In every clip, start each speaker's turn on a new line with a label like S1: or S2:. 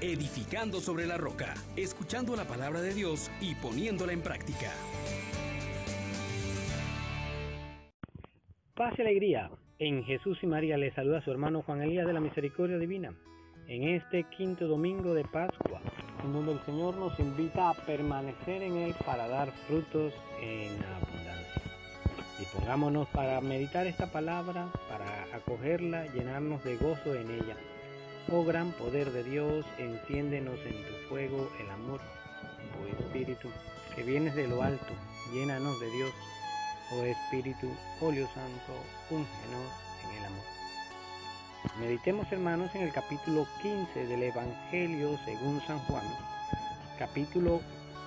S1: edificando sobre la roca, escuchando la palabra de Dios y poniéndola en práctica.
S2: Paz y alegría. En Jesús y María le saluda su hermano Juan Elías de la Misericordia Divina. En este quinto domingo de Pascua, en donde el Señor nos invita a permanecer en Él para dar frutos en abundancia. Dispongámonos para meditar esta palabra, para acogerla, llenarnos de gozo en ella. Oh gran poder de Dios, enciéndenos en tu fuego el amor. Oh Espíritu, que vienes de lo alto, llénanos de Dios. Oh Espíritu, óleo santo, úngenos en el amor. Meditemos hermanos en el capítulo 15 del Evangelio según San Juan. Capítulo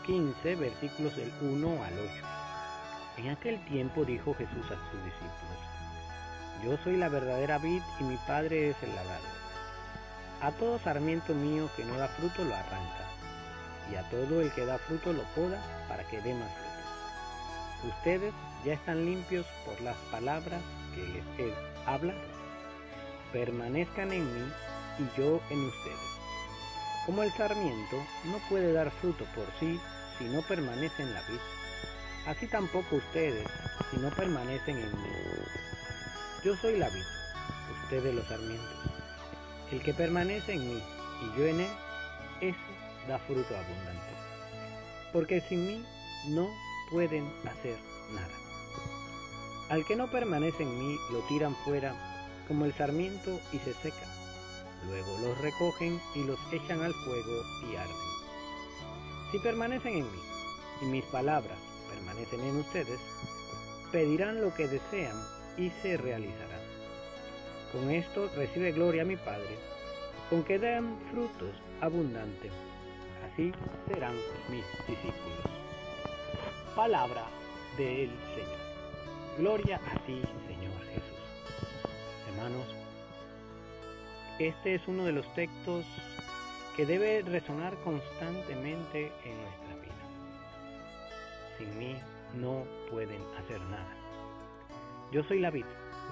S2: 15 versículos del 1 al 8. En aquel tiempo dijo Jesús a sus discípulos, Yo soy la verdadera vid y mi Padre es el labrador. A todo sarmiento mío que no da fruto lo arranca, y a todo el que da fruto lo poda para que dé más fruto. Ustedes ya están limpios por las palabras que les he hablado. Permanezcan en mí y yo en ustedes. Como el sarmiento no puede dar fruto por sí si no permanece en la vid, así tampoco ustedes si no permanecen en mí. Yo soy la vid, ustedes los sarmientos. El que permanece en mí y yo en él, ese da fruto abundante. Porque sin mí no pueden hacer nada. Al que no permanece en mí lo tiran fuera como el sarmiento y se seca. Luego los recogen y los echan al fuego y arden. Si permanecen en mí y mis palabras permanecen en ustedes, pedirán lo que desean y se realizará. Con esto recibe gloria a mi Padre, con que den frutos abundantes. Así serán mis discípulos. Palabra del Señor. Gloria a ti, Señor Jesús. Hermanos, este es uno de los textos que debe resonar constantemente en nuestra vida. Sin mí no pueden hacer nada. Yo soy la vid,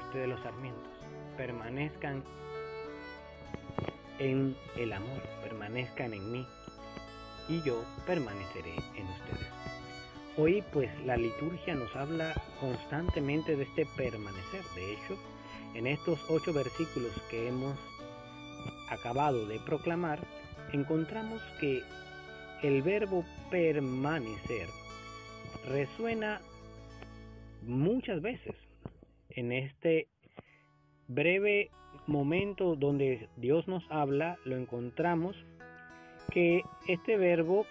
S2: ustedes los sarmientos. Permanezcan en el amor, permanezcan en mí y yo permaneceré en ustedes. Hoy pues la liturgia nos habla constantemente de este permanecer. De hecho, en estos ocho versículos que hemos acabado de proclamar, encontramos que el verbo permanecer resuena muchas veces en este breve momento donde Dios nos habla, lo encontramos que este verbo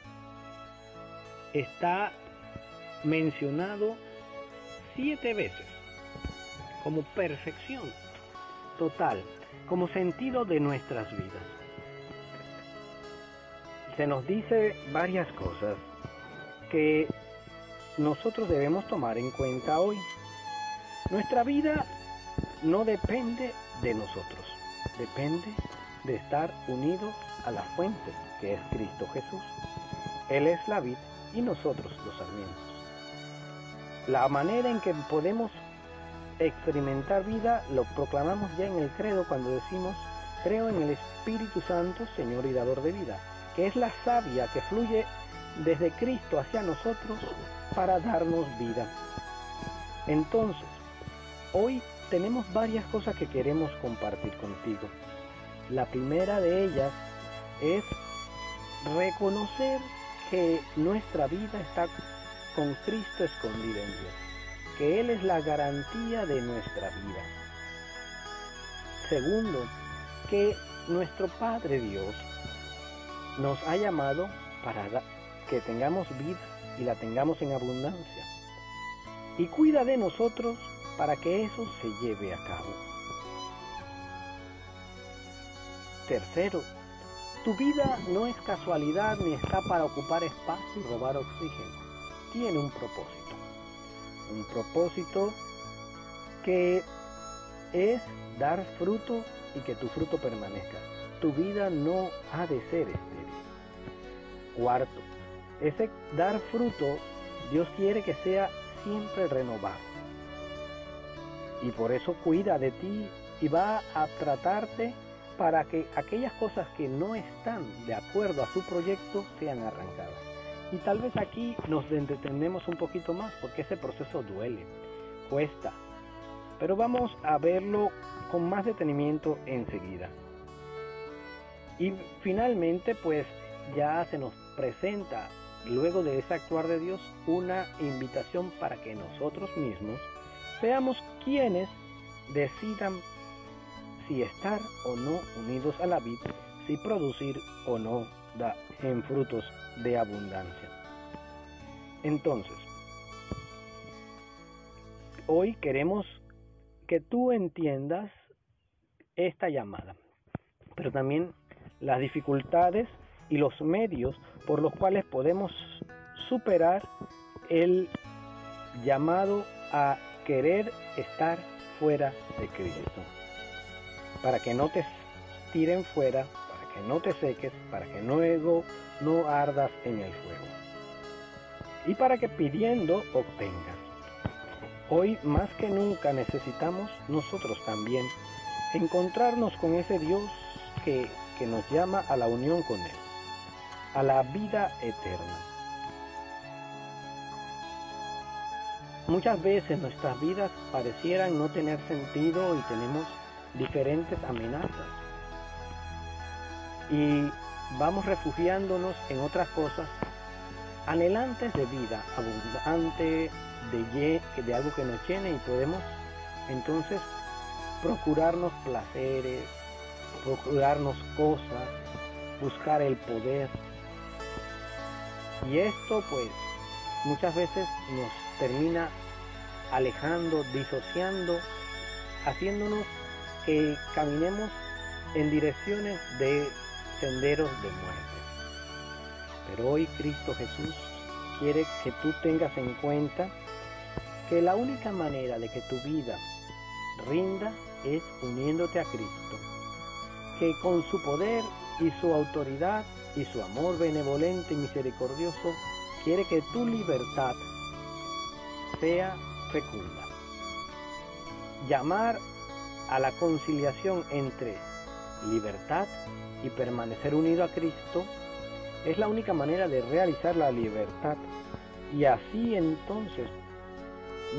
S2: está mencionado siete veces como perfección total, como sentido de nuestras vidas. Se nos dice varias cosas que nosotros debemos tomar en cuenta hoy. Nuestra vida no depende de nosotros, depende de estar unidos a la fuente que es Cristo Jesús. Él es la vid y nosotros los sarmientos. La manera en que podemos experimentar vida lo proclamamos ya en el credo cuando decimos creo en el Espíritu Santo, Señor y Dador de vida, que es la savia que fluye desde Cristo hacia nosotros para darnos vida. Entonces, hoy tenemos varias cosas que queremos compartir contigo. La primera de ellas es reconocer que nuestra vida está con Cristo escondida en Dios, que Él es la garantía de nuestra vida. Segundo, que nuestro Padre Dios nos ha llamado para que tengamos vida y la tengamos en abundancia. Y cuida de nosotros para que eso se lleve a cabo. Tercero, tu vida no es casualidad ni está para ocupar espacio y robar oxígeno. Tiene un propósito. Un propósito que es dar fruto y que tu fruto permanezca. Tu vida no ha de ser estéril. Cuarto, ese dar fruto Dios quiere que sea siempre renovado y por eso cuida de ti y va a tratarte para que aquellas cosas que no están de acuerdo a su proyecto sean arrancadas. Y tal vez aquí nos detenemos un poquito más porque ese proceso duele, cuesta. Pero vamos a verlo con más detenimiento enseguida. Y finalmente pues ya se nos presenta luego de ese actuar de Dios una invitación para que nosotros mismos seamos quienes decidan si estar o no unidos a la vid, si producir o no da en frutos de abundancia. Entonces, hoy queremos que tú entiendas esta llamada, pero también las dificultades y los medios por los cuales podemos superar el llamado a querer estar fuera de Cristo. Para que no te tiren fuera, para que no te seques, para que luego no ardas en el fuego. Y para que pidiendo obtengas. Hoy más que nunca necesitamos nosotros también encontrarnos con ese Dios que, que nos llama a la unión con Él, a la vida eterna. Muchas veces nuestras vidas parecieran no tener sentido y tenemos diferentes amenazas. Y vamos refugiándonos en otras cosas anhelantes de vida, abundante de, de algo que nos llene y podemos entonces procurarnos placeres, procurarnos cosas, buscar el poder. Y esto pues muchas veces nos termina alejando, disociando, haciéndonos que caminemos en direcciones de senderos de muerte. Pero hoy Cristo Jesús quiere que tú tengas en cuenta que la única manera de que tu vida rinda es uniéndote a Cristo, que con su poder y su autoridad y su amor benevolente y misericordioso quiere que tu libertad sea fecunda. Llamar a la conciliación entre libertad y permanecer unido a Cristo es la única manera de realizar la libertad y así entonces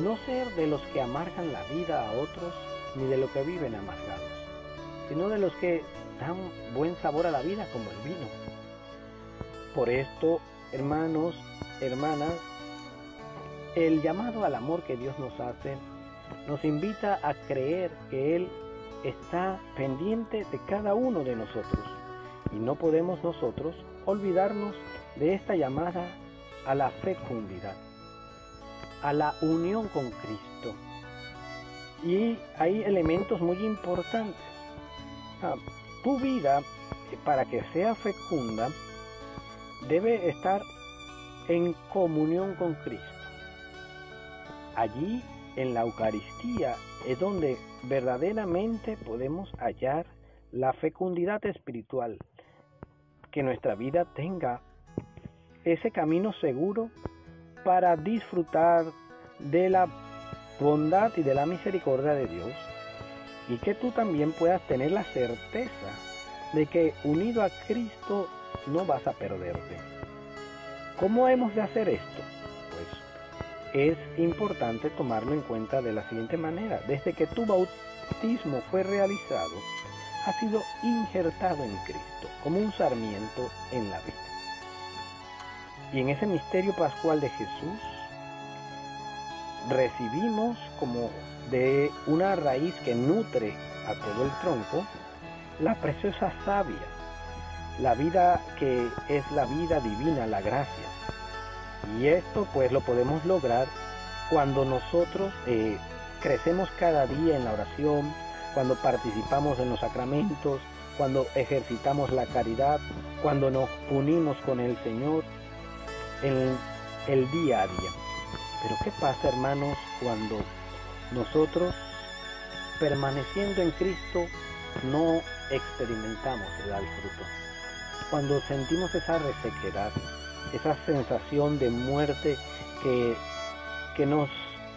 S2: no ser de los que amargan la vida a otros ni de los que viven amargados, sino de los que dan buen sabor a la vida como el vino. Por esto, hermanos, hermanas, el llamado al amor que Dios nos hace nos invita a creer que Él está pendiente de cada uno de nosotros y no podemos nosotros olvidarnos de esta llamada a la fecundidad, a la unión con Cristo. Y hay elementos muy importantes. Tu vida, para que sea fecunda, debe estar en comunión con Cristo. Allí, en la Eucaristía, es donde verdaderamente podemos hallar la fecundidad espiritual, que nuestra vida tenga ese camino seguro para disfrutar de la bondad y de la misericordia de Dios y que tú también puedas tener la certeza de que unido a Cristo no vas a perderte. ¿Cómo hemos de hacer esto? Es importante tomarlo en cuenta de la siguiente manera. Desde que tu bautismo fue realizado, ha sido injertado en Cristo como un sarmiento en la vida. Y en ese misterio pascual de Jesús recibimos como de una raíz que nutre a todo el tronco la preciosa savia, la vida que es la vida divina, la gracia. Y esto pues lo podemos lograr cuando nosotros eh, crecemos cada día en la oración, cuando participamos en los sacramentos, cuando ejercitamos la caridad, cuando nos unimos con el Señor en el día a día. Pero ¿qué pasa, hermanos, cuando nosotros, permaneciendo en Cristo, no experimentamos el fruto? Cuando sentimos esa resequedad, esa sensación de muerte que, que nos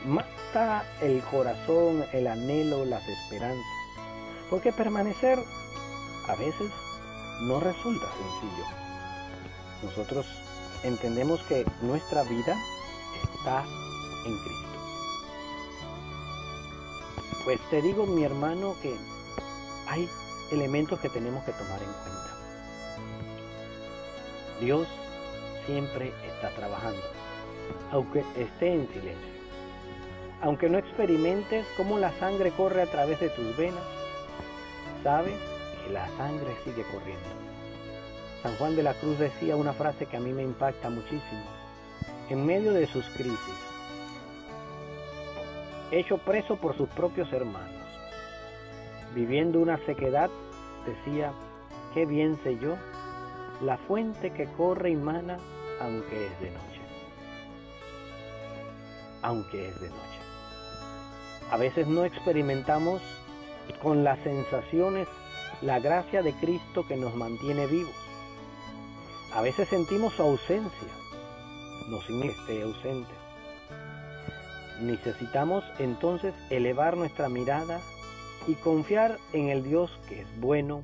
S2: mata el corazón, el anhelo, las esperanzas. Porque permanecer a veces no resulta sencillo. Nosotros entendemos que nuestra vida está en Cristo. Pues te digo, mi hermano, que hay elementos que tenemos que tomar en cuenta. Dios siempre está trabajando, aunque esté en silencio. Aunque no experimentes cómo la sangre corre a través de tus venas, sabes que la sangre sigue corriendo. San Juan de la Cruz decía una frase que a mí me impacta muchísimo. En medio de sus crisis, hecho preso por sus propios hermanos, viviendo una sequedad, decía, qué bien sé yo, la fuente que corre y mana aunque es de noche. Aunque es de noche. A veces no experimentamos con las sensaciones la gracia de Cristo que nos mantiene vivos. A veces sentimos su ausencia, no sin esté ausente. Necesitamos entonces elevar nuestra mirada y confiar en el Dios que es bueno,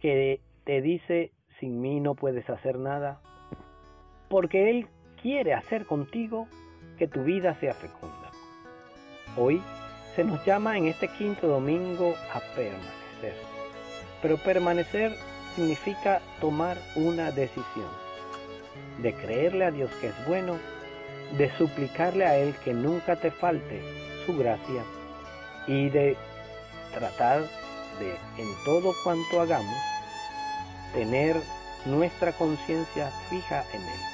S2: que te dice, sin mí no puedes hacer nada, porque Él quiere hacer contigo que tu vida sea fecunda. Hoy se nos llama en este quinto domingo a permanecer, pero permanecer significa tomar una decisión, de creerle a Dios que es bueno, de suplicarle a Él que nunca te falte su gracia y de tratar de en todo cuanto hagamos tener nuestra conciencia fija en Él.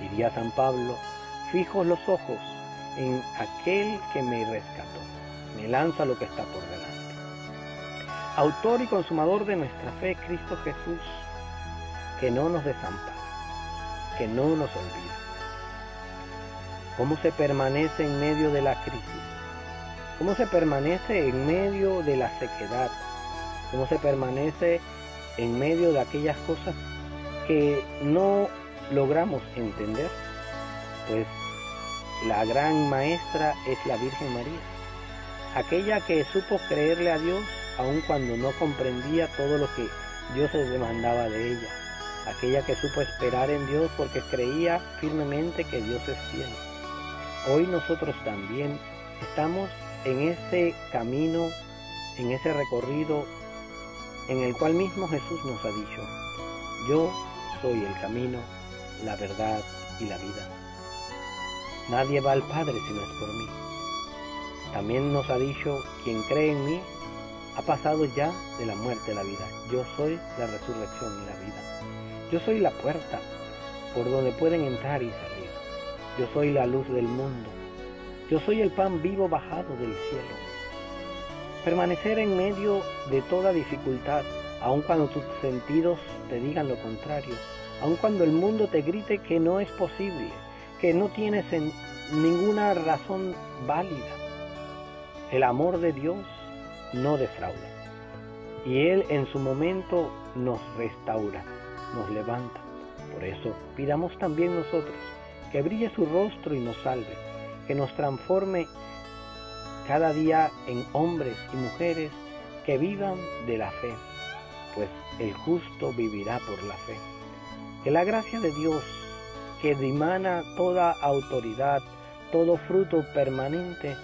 S2: Diría San Pablo, fijo los ojos en aquel que me rescató, me lanza lo que está por delante. Autor y consumador de nuestra fe, Cristo Jesús, que no nos desampara, que no nos olvida. ¿Cómo se permanece en medio de la crisis? ¿Cómo se permanece en medio de la sequedad? ¿Cómo se permanece en medio de aquellas cosas que no logramos entender? Pues la gran maestra es la Virgen María, aquella que supo creerle a Dios aun cuando no comprendía todo lo que Dios le demandaba de ella, aquella que supo esperar en Dios porque creía firmemente que Dios es fiel. Hoy nosotros también estamos en ese camino, en ese recorrido en el cual mismo Jesús nos ha dicho, yo soy el camino, la verdad y la vida. Nadie va al Padre si no es por mí. También nos ha dicho, quien cree en mí ha pasado ya de la muerte a la vida. Yo soy la resurrección y la vida. Yo soy la puerta por donde pueden entrar y salir. Yo soy la luz del mundo. Yo soy el pan vivo bajado del cielo. Permanecer en medio de toda dificultad, aun cuando tus sentidos te digan lo contrario, aun cuando el mundo te grite que no es posible, que no tienes ninguna razón válida. El amor de Dios no defrauda. Y Él en su momento nos restaura, nos levanta. Por eso pidamos también nosotros que brille su rostro y nos salve, que nos transforme cada día en hombres y mujeres que vivan de la fe, pues el justo vivirá por la fe. Que la gracia de Dios, que dimana toda autoridad, todo fruto permanente,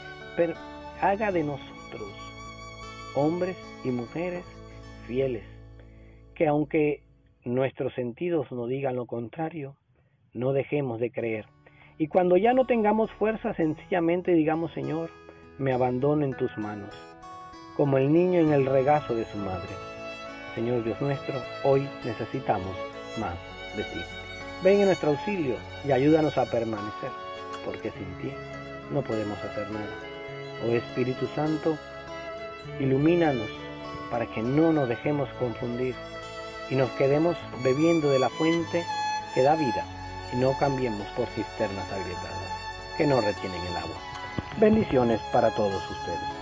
S2: haga de nosotros hombres y mujeres fieles, que aunque nuestros sentidos nos digan lo contrario, no dejemos de creer. Y cuando ya no tengamos fuerza, sencillamente digamos, Señor, me abandono en tus manos, como el niño en el regazo de su madre. Señor Dios nuestro, hoy necesitamos más de ti. Ven en nuestro auxilio y ayúdanos a permanecer, porque sin ti no podemos hacer nada. Oh Espíritu Santo, ilumínanos para que no nos dejemos confundir y nos quedemos bebiendo de la fuente que da vida y no cambiemos por cisternas agrietadas que no retienen el agua. Bendiciones para todos ustedes.